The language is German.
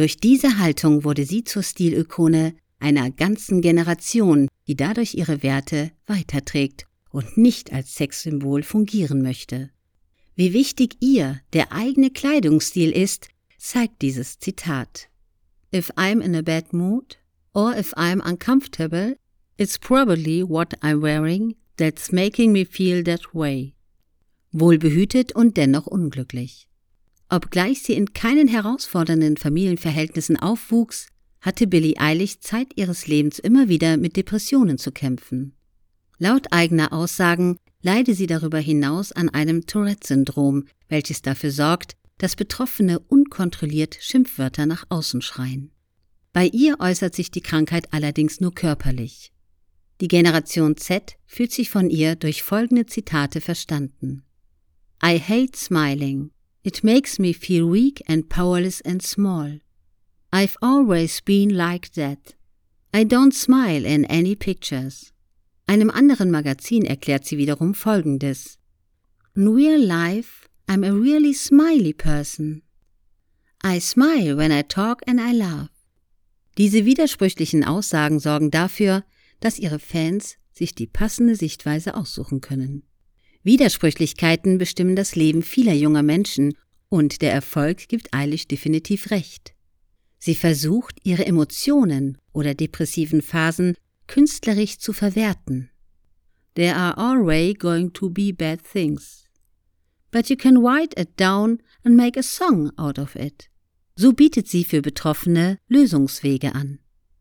Durch diese Haltung wurde sie zur Stilikone einer ganzen Generation, die dadurch ihre Werte weiterträgt und nicht als Sexsymbol fungieren möchte. Wie wichtig ihr der eigene Kleidungsstil ist, zeigt dieses Zitat. If I'm in a bad mood or if I'm uncomfortable, it's probably what I'm wearing that's making me feel that way. Wohlbehütet und dennoch unglücklich. Obgleich sie in keinen herausfordernden Familienverhältnissen aufwuchs, hatte Billie Eilig Zeit ihres Lebens immer wieder mit Depressionen zu kämpfen. Laut eigener Aussagen leide sie darüber hinaus an einem Tourette-Syndrom, welches dafür sorgt, dass Betroffene unkontrolliert Schimpfwörter nach außen schreien. Bei ihr äußert sich die Krankheit allerdings nur körperlich. Die Generation Z fühlt sich von ihr durch folgende Zitate verstanden. I hate smiling. It makes me feel weak and powerless and small. I've always been like that. I don't smile in any pictures. Einem anderen Magazin erklärt sie wiederum Folgendes. In real life, I'm a really smiley person. I smile when I talk and I laugh. Diese widersprüchlichen Aussagen sorgen dafür, dass ihre Fans sich die passende Sichtweise aussuchen können. Widersprüchlichkeiten bestimmen das Leben vieler junger Menschen und der Erfolg gibt Eilish definitiv recht. Sie versucht, ihre Emotionen oder depressiven Phasen künstlerisch zu verwerten. There are always going to be bad things. But you can write it down and make a song out of it. So bietet sie für Betroffene Lösungswege an.